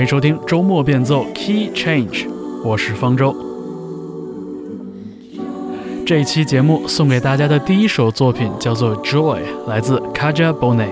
欢迎收听周末变奏 Key Change，我是方舟。这一期节目送给大家的第一首作品叫做《Joy》，来自 Kaja Bonet。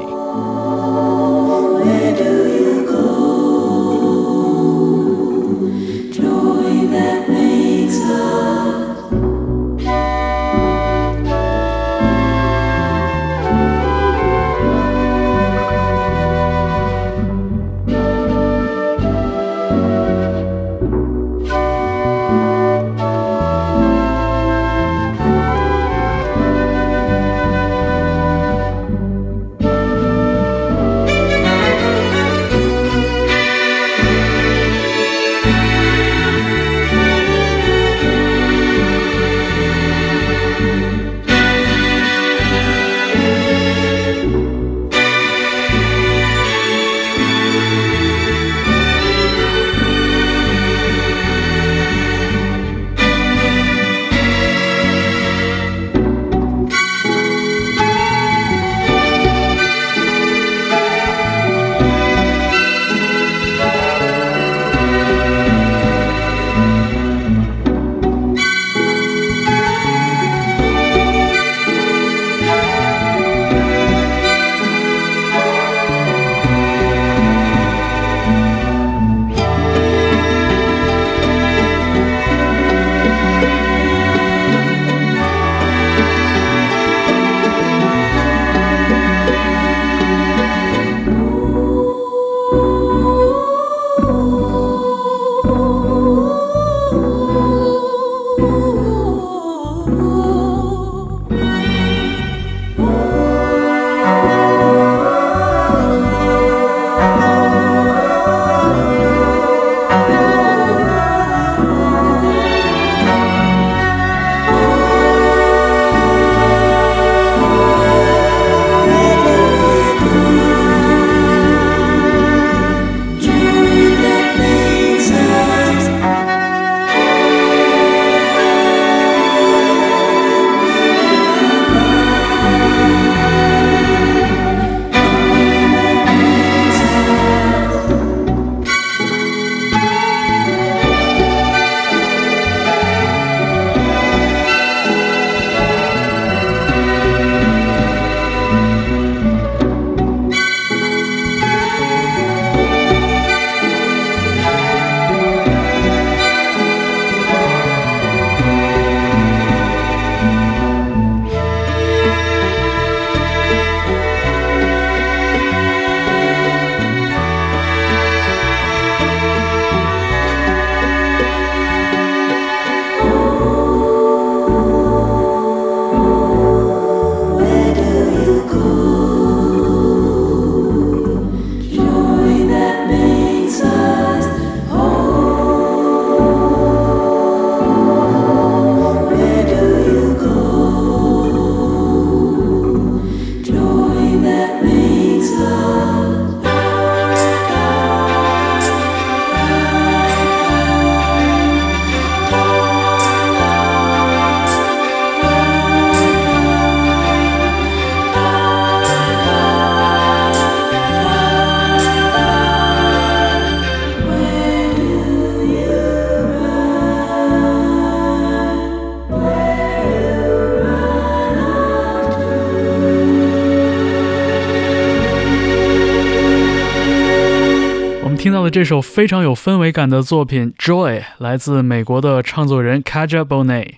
听到的这首非常有氛围感的作品《Joy》来自美国的唱作人 Kaja Bonet。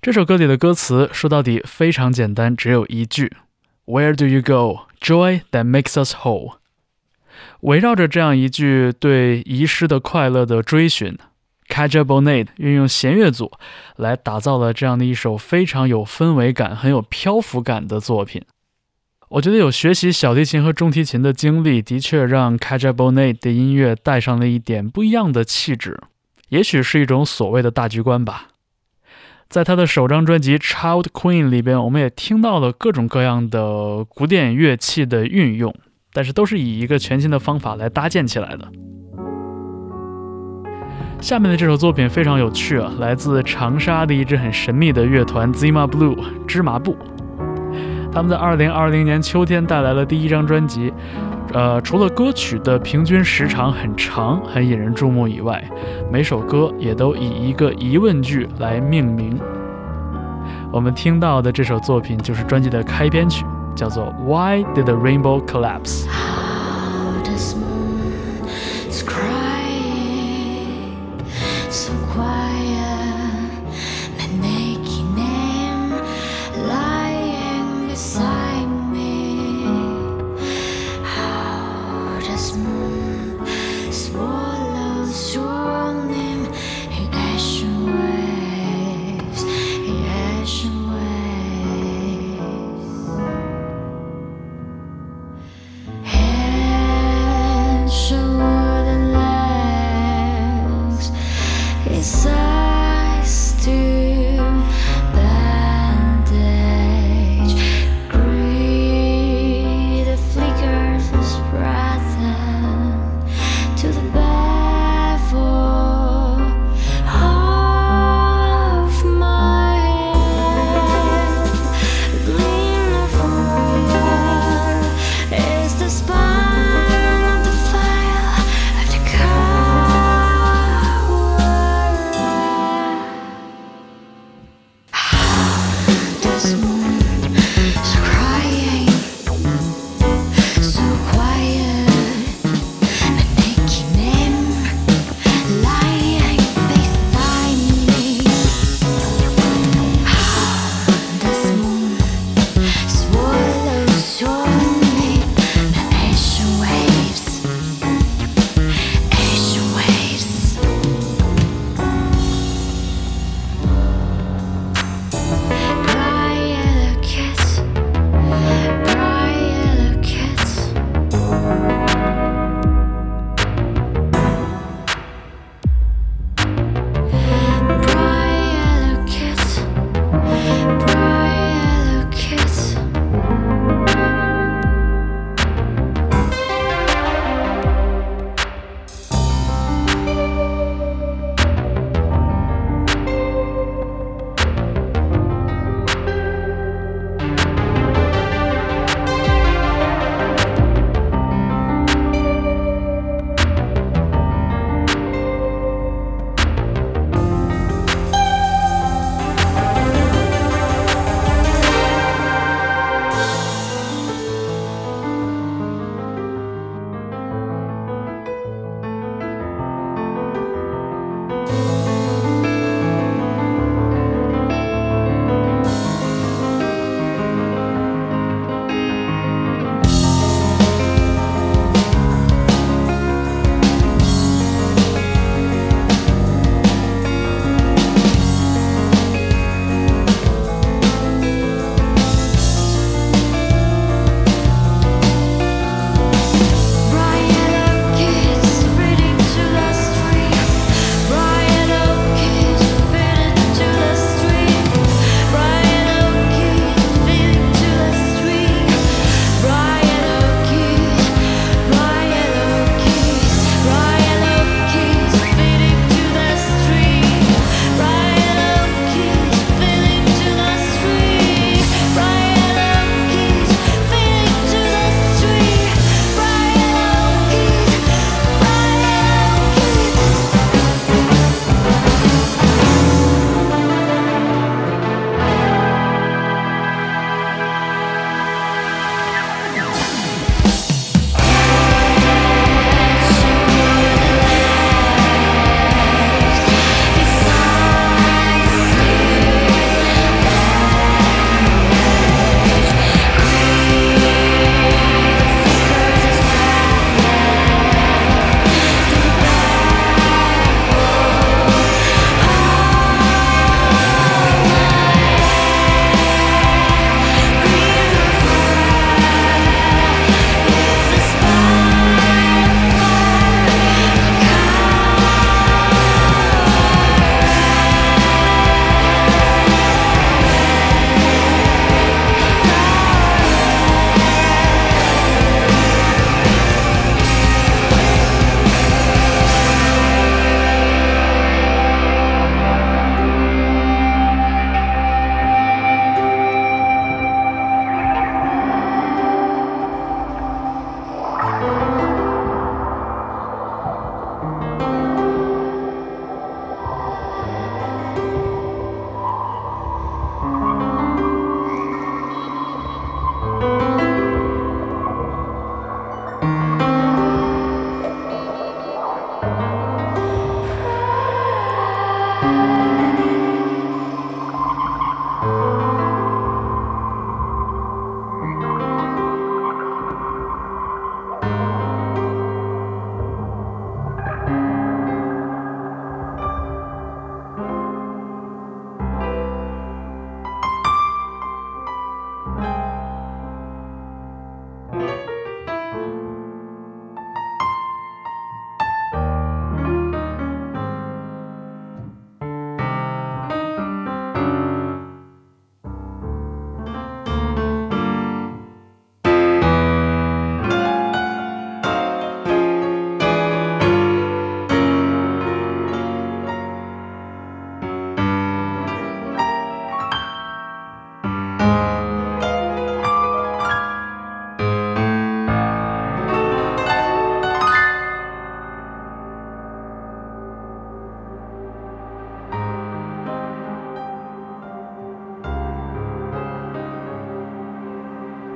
这首歌里的歌词说到底非常简单，只有一句：“Where do you go? Joy that makes us whole。”围绕着这样一句对遗失的快乐的追寻，Kaja Bonet 运用弦乐组来打造了这样的一首非常有氛围感、很有漂浮感的作品。我觉得有学习小提琴和中提琴的经历，的确让 k a j a b o n e 的音乐带上了一点不一样的气质，也许是一种所谓的大局观吧。在他的首张专辑《Child Queen》里边，我们也听到了各种各样的古典乐器的运用，但是都是以一个全新的方法来搭建起来的。下面的这首作品非常有趣啊，来自长沙的一支很神秘的乐团 Zima Blue 芝麻布。他们在二零二零年秋天带来了第一张专辑，呃，除了歌曲的平均时长很长、很引人注目以外，每首歌也都以一个疑问句来命名。我们听到的这首作品就是专辑的开篇曲，叫做《Why Did the Rainbow Collapse》。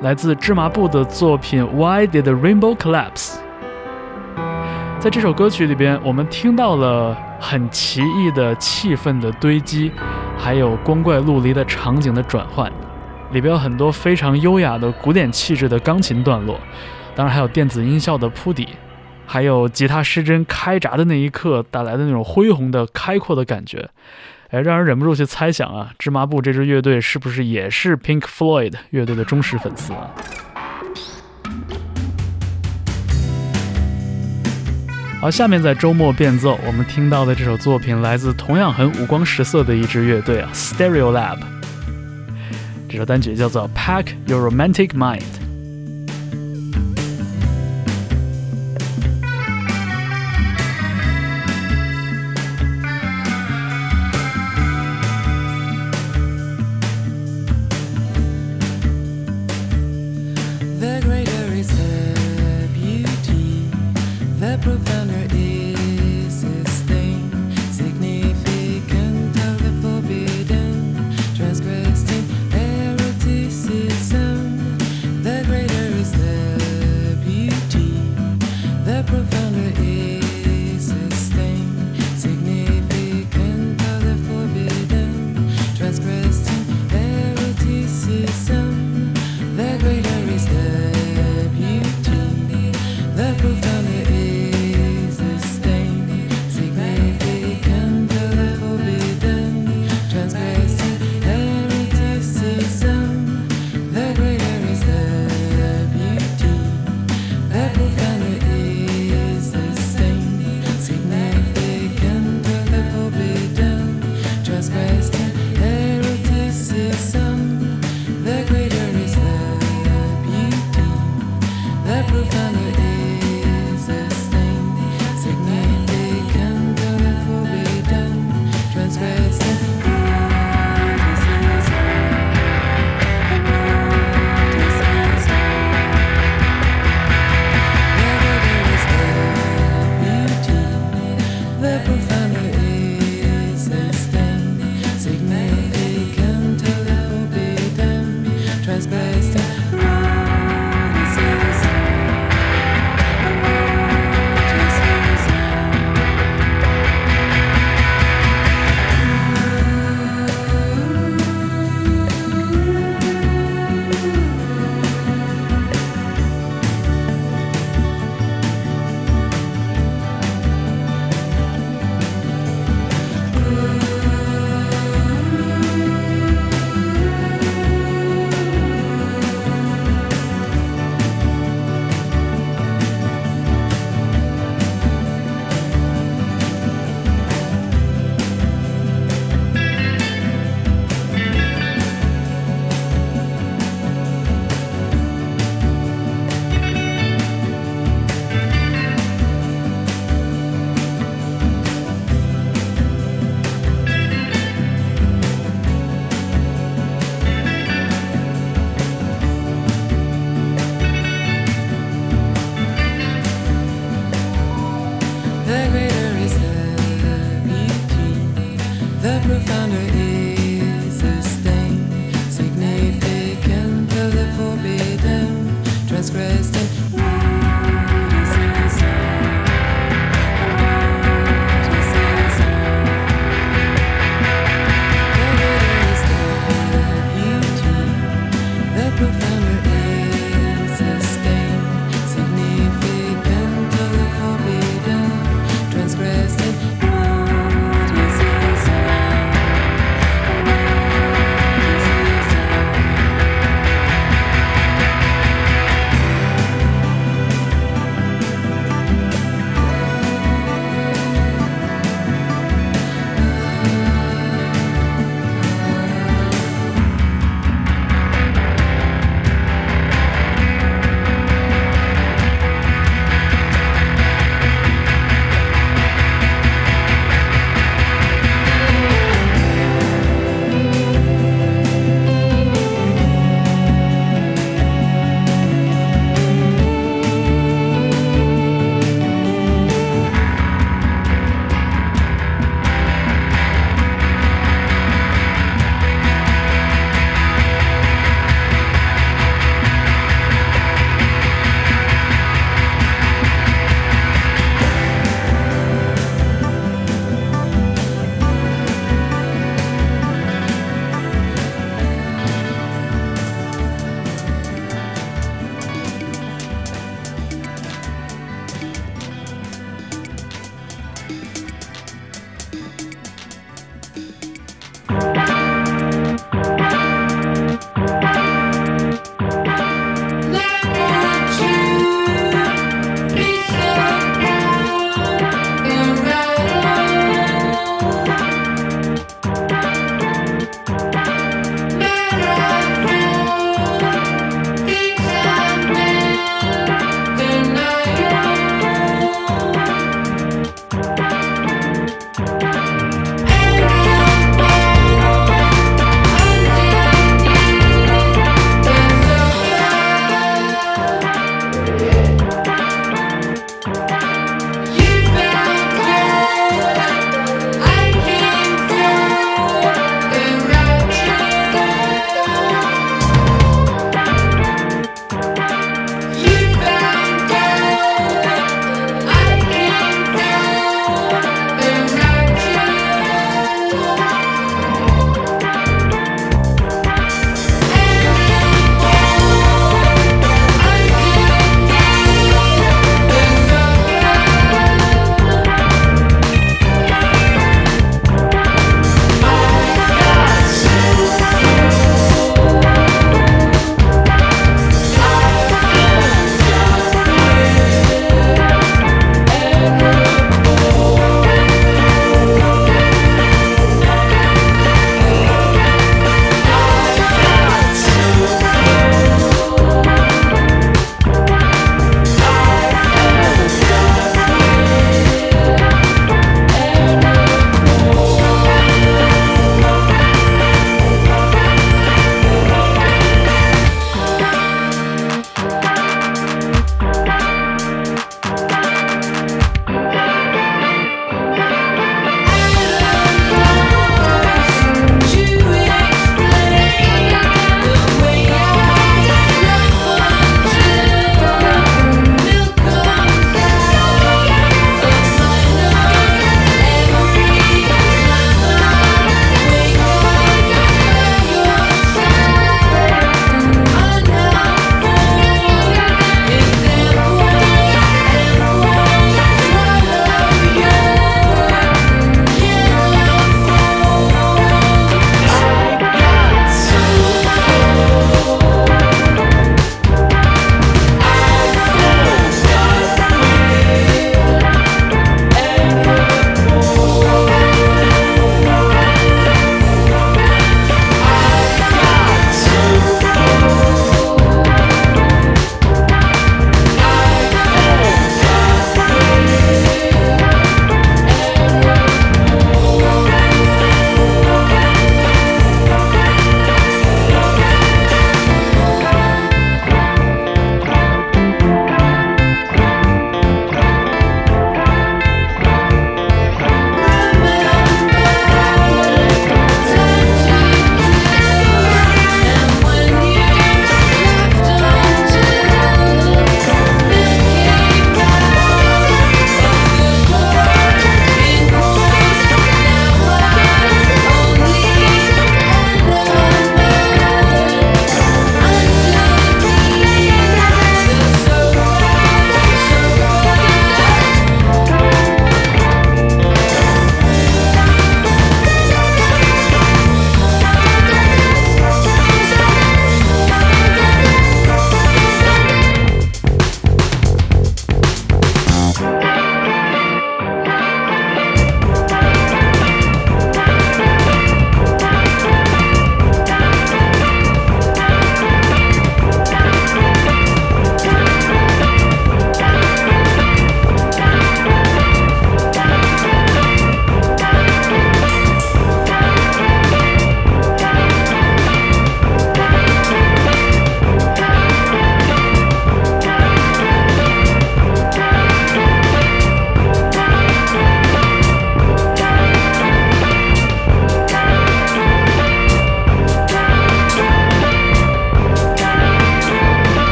来自芝麻布的作品《Why Did the Rainbow Collapse》。在这首歌曲里边，我们听到了很奇异的气氛的堆积，还有光怪陆离的场景的转换，里边有很多非常优雅的古典气质的钢琴段落，当然还有电子音效的铺底，还有吉他失真开闸的那一刻带来的那种恢宏的开阔的感觉，哎，让人忍不住去猜想啊，芝麻布这支乐队是不是也是 Pink Floyd 乐队的忠实粉丝啊？好，下面在周末变奏，我们听到的这首作品来自同样很五光十色的一支乐队啊，Stereo Lab。这首单曲叫做《Pack Your Romantic Mind》。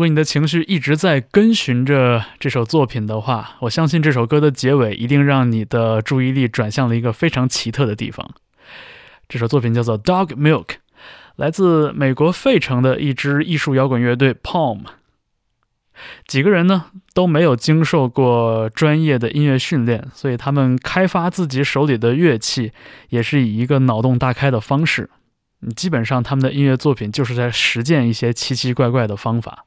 如果你的情绪一直在跟循着这首作品的话，我相信这首歌的结尾一定让你的注意力转向了一个非常奇特的地方。这首作品叫做《Dog Milk》，来自美国费城的一支艺术摇滚乐队 Palm。几个人呢都没有经受过专业的音乐训练，所以他们开发自己手里的乐器也是以一个脑洞大开的方式。基本上他们的音乐作品就是在实践一些奇奇怪怪的方法。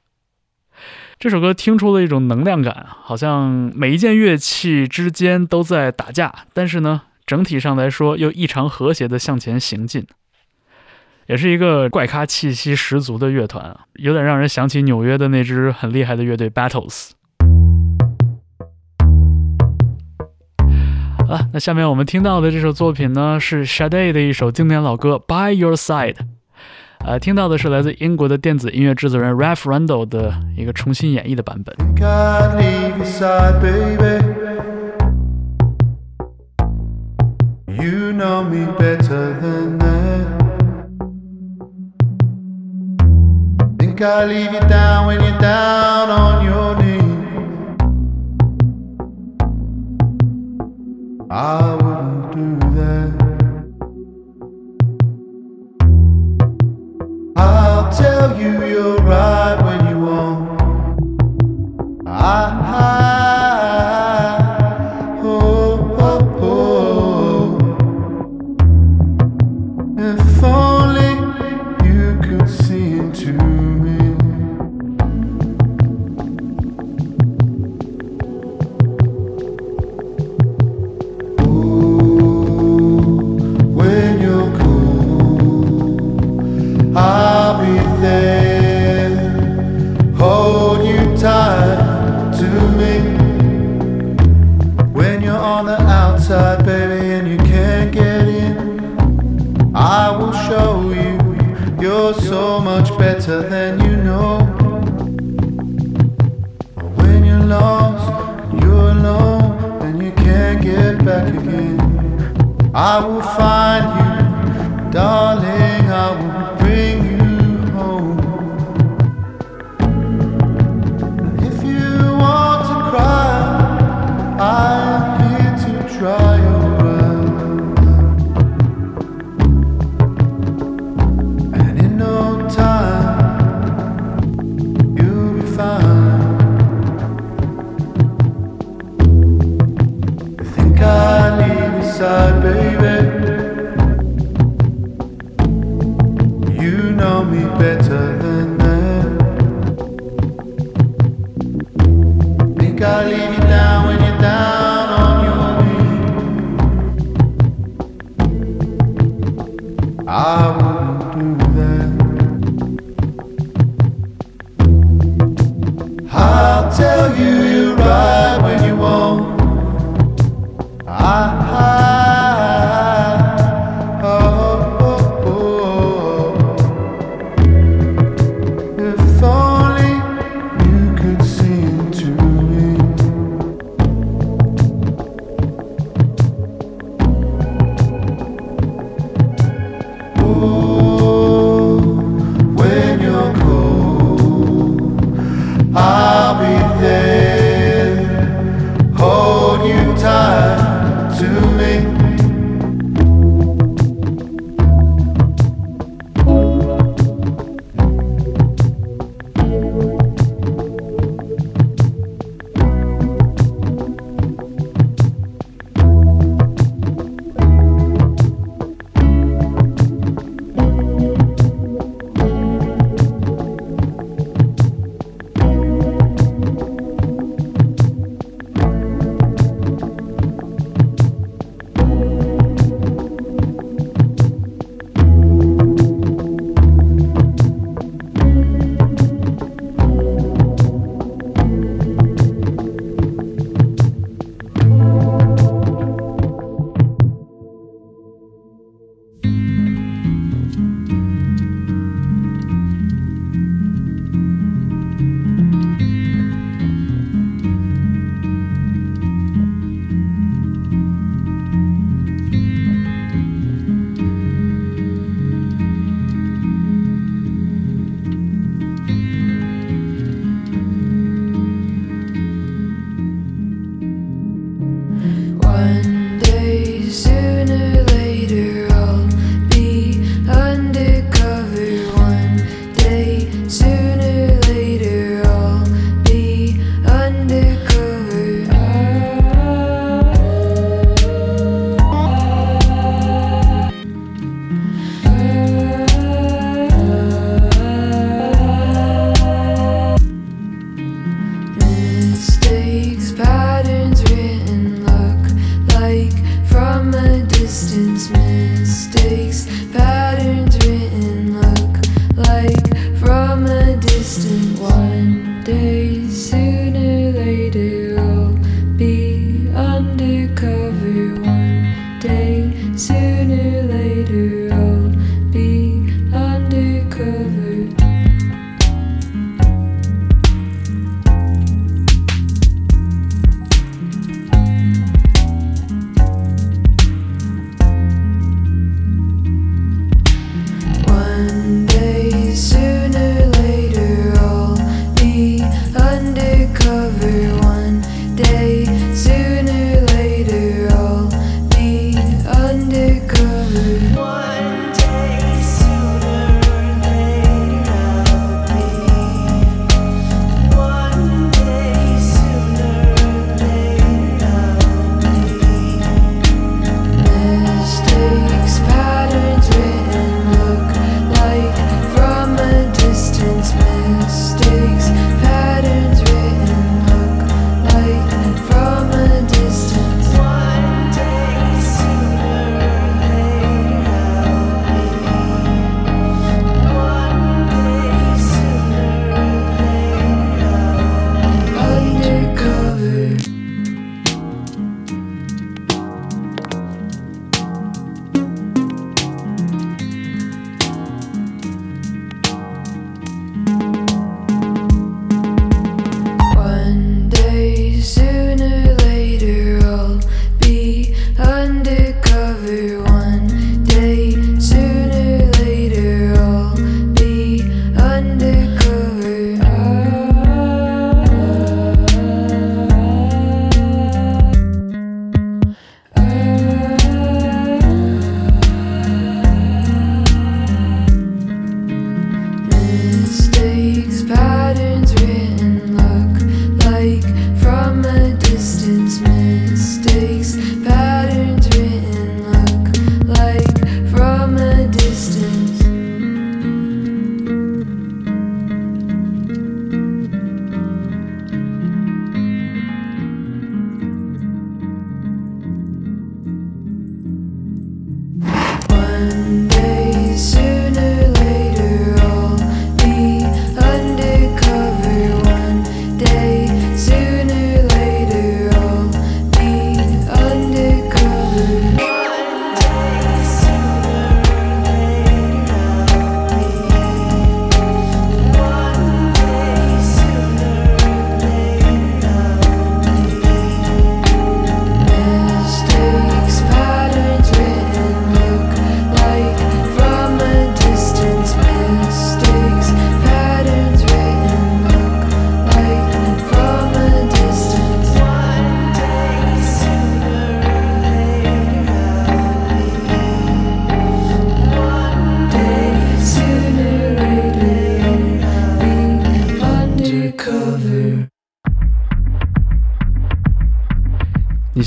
这首歌听出了一种能量感，好像每一件乐器之间都在打架，但是呢，整体上来说又异常和谐地向前行进。也是一个怪咖气息十足的乐团啊，有点让人想起纽约的那支很厉害的乐队 Battles。好了，那下面我们听到的这首作品呢，是 Shade 的一首经典老歌《By Your Side》。呃，听到的是来自英国的电子音乐制作人 Ralph Randall 的一个重新演绎的版本。You know me better than that. Think I leave you down when you're down on your knees. I tell you you're right when you won't. I, I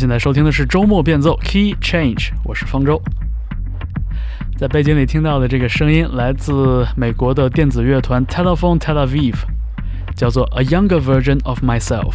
现在收听的是周末变奏 Key Change，我是方舟。在背景里听到的这个声音来自美国的电子乐团 Telephone Tel Aviv，叫做 A Younger Version of Myself。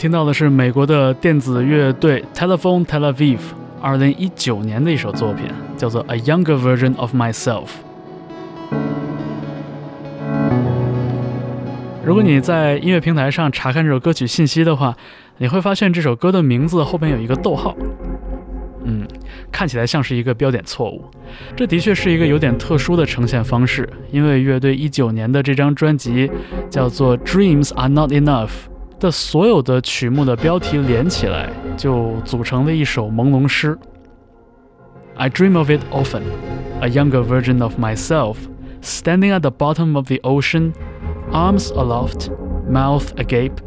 听到的是美国的电子乐队 Telephone Tel Aviv 二零一九年的一首作品，叫做《A Younger Version of Myself》。如果你在音乐平台上查看这首歌曲信息的话，你会发现这首歌的名字后边有一个逗号，嗯，看起来像是一个标点错误。这的确是一个有点特殊的呈现方式，因为乐队一九年的这张专辑叫做《Dreams Are Not Enough》。的所有的曲目的标题连起来，就组成了一首朦胧诗。I dream of it often, a younger version of myself, standing at the bottom of the ocean, arms aloft, mouth agape,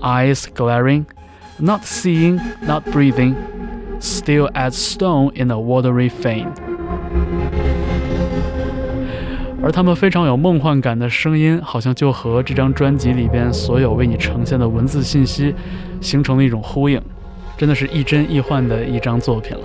eyes glaring, not seeing, not breathing, still as stone in a watery fane. 而他们非常有梦幻感的声音，好像就和这张专辑里边所有为你呈现的文字信息形成了一种呼应，真的是亦真亦幻的一张作品了。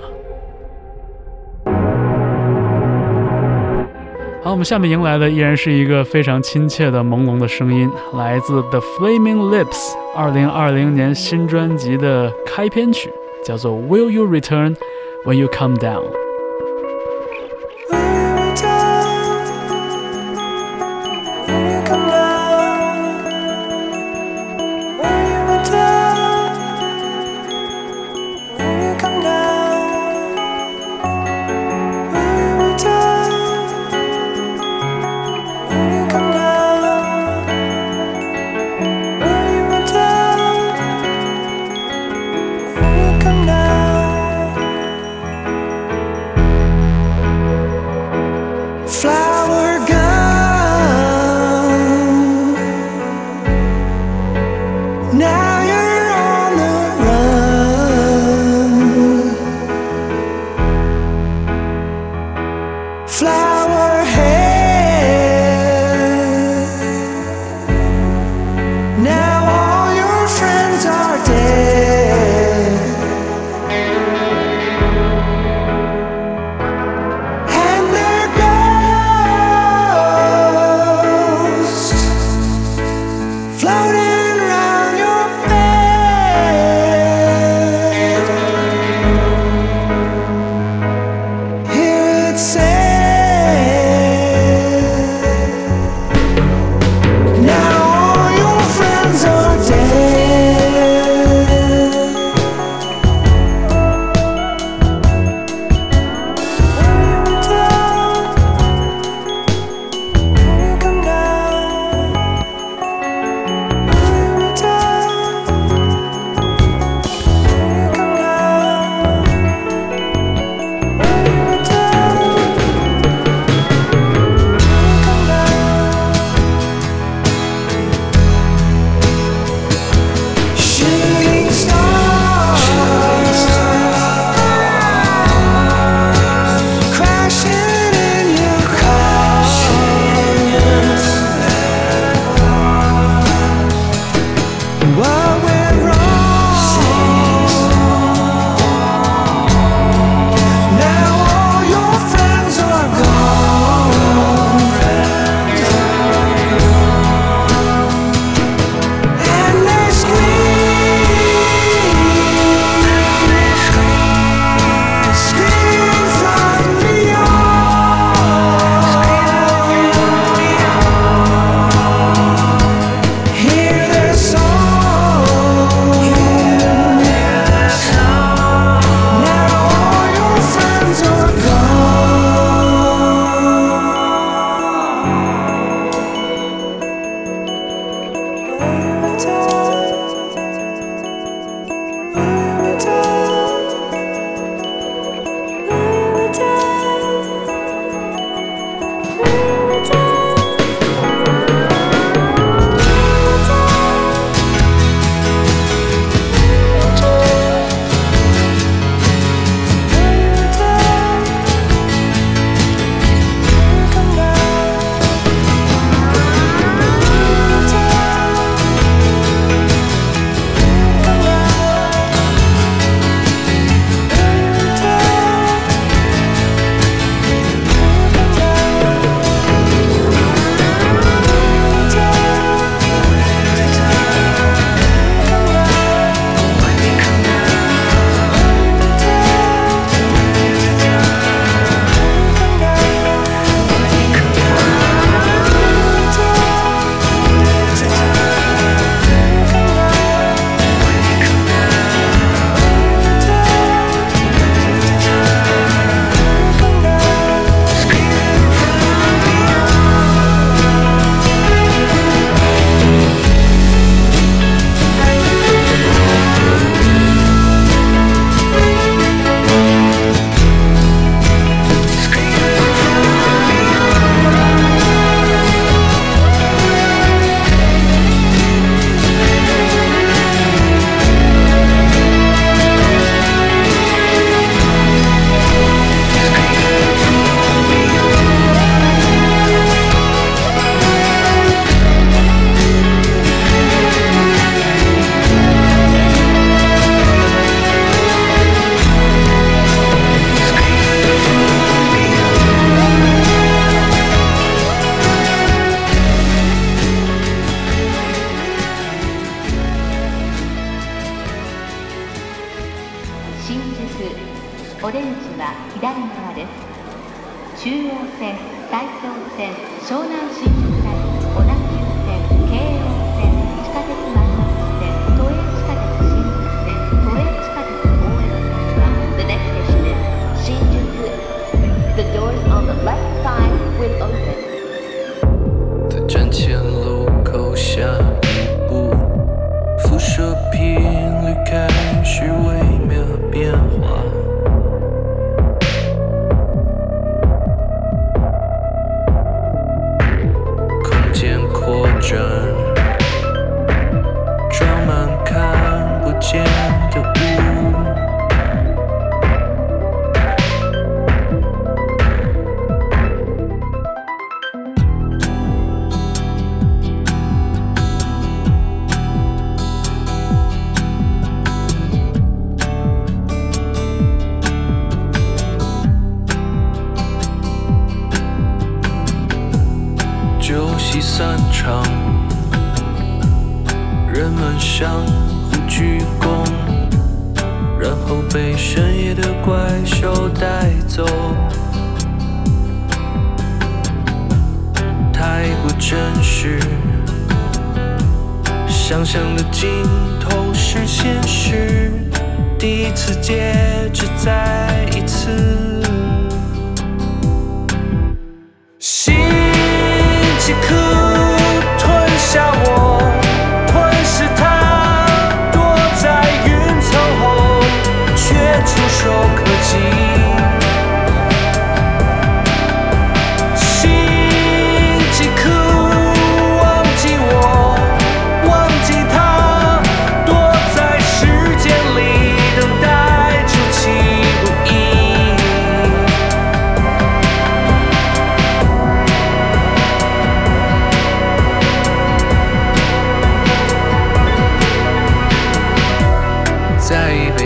好，我们下面迎来的依然是一个非常亲切的朦胧的声音，来自 The Flaming Lips 二零二零年新专辑的开篇曲，叫做 Will You Return When You Come Down。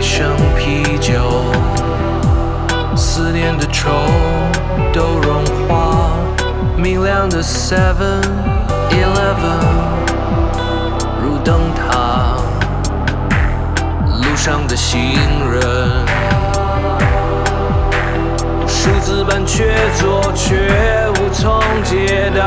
生啤酒，思念的愁都融化。明亮的 Seven Eleven 如灯塔，路上的行人，数字般缺座，却无从解答。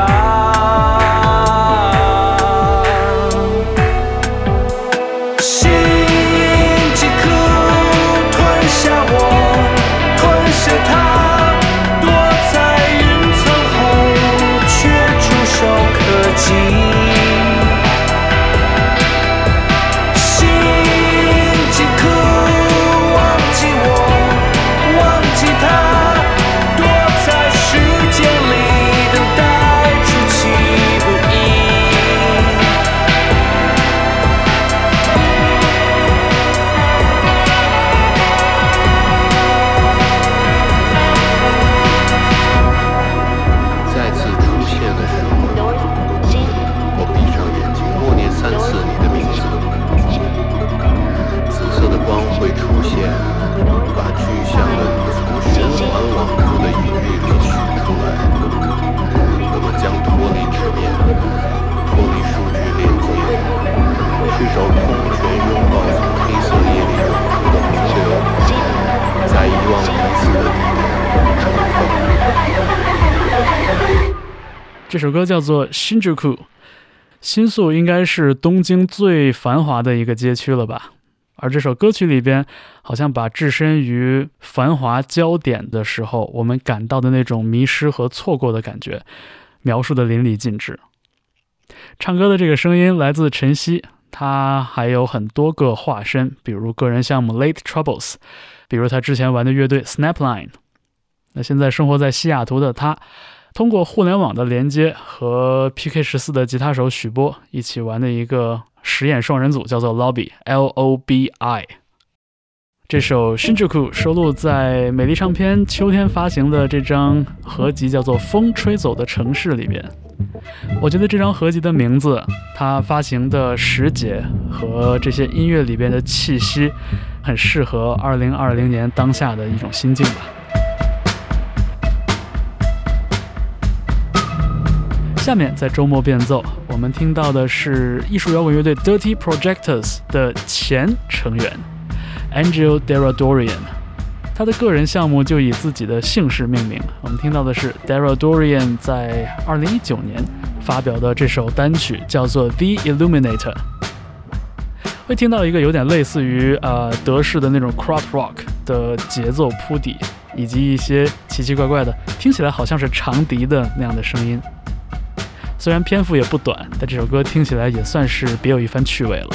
这首歌叫做新宿库，新宿应该是东京最繁华的一个街区了吧？而这首歌曲里边，好像把置身于繁华焦点的时候，我们感到的那种迷失和错过的感觉，描述的淋漓尽致。唱歌的这个声音来自陈曦，他还有很多个化身，比如个人项目 Late Troubles，比如他之前玩的乐队 Snapline。那现在生活在西雅图的他。通过互联网的连接和 PK 十四的吉他手许波一起玩的一个实验双人组，叫做 Lobby（L O B I）。这首《Shinjuku》收录在美丽唱片秋天发行的这张合集，叫做《风吹走的城市》里边。我觉得这张合集的名字，它发行的时节和这些音乐里边的气息，很适合2020年当下的一种心境吧。下面在周末变奏，我们听到的是艺术摇滚乐队 Dirty Projectors 的前成员 Angel Deradorian。他的个人项目就以自己的姓氏命名。我们听到的是 Daryl Dorian 在2019年发表的这首单曲，叫做《The Illuminator》。会听到一个有点类似于呃德式的那种 crop rock 的节奏铺底，以及一些奇奇怪怪的，听起来好像是长笛的那样的声音。虽然篇幅也不短，但这首歌听起来也算是别有一番趣味了。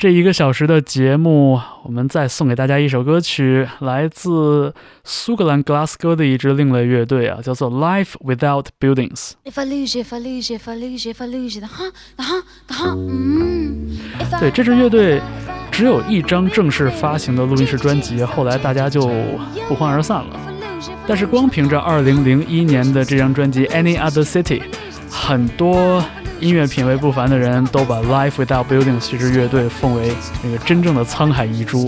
这一个小时的节目，我们再送给大家一首歌曲，来自苏格兰格拉斯哥的一支另类乐队啊，叫做 LIFE WITHOUT BUILDINGS。对，这支乐队只有一张正式发行的录音室专辑，后来大家就不欢而散了。但是光凭着2001年的这张专辑，any other city 很多。音乐品味不凡的人都把 Life Without Buildings 这支乐队奉为那个真正的沧海遗珠。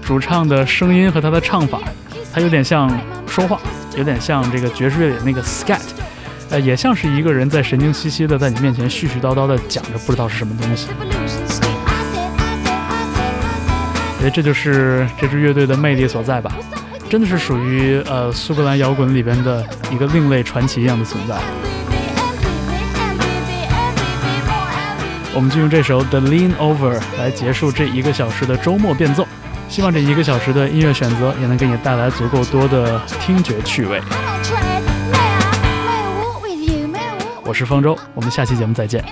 主唱的声音和他的唱法，他有点像说话，有点像这个爵士乐里的那个 scat，呃，也像是一个人在神经兮兮的在你面前絮絮叨叨的讲着不知道是什么东西。Evolution Street. I said, I said, I said, I said, 我觉得这就是这支乐队的魅力所在吧，真的是属于呃苏格兰摇滚里边的一个另类传奇一样的存在。我们就用这首《The Lean Over》来结束这一个小时的周末变奏。希望这一个小时的音乐选择也能给你带来足够多的听觉趣味。我是方舟，我们下期节目再见。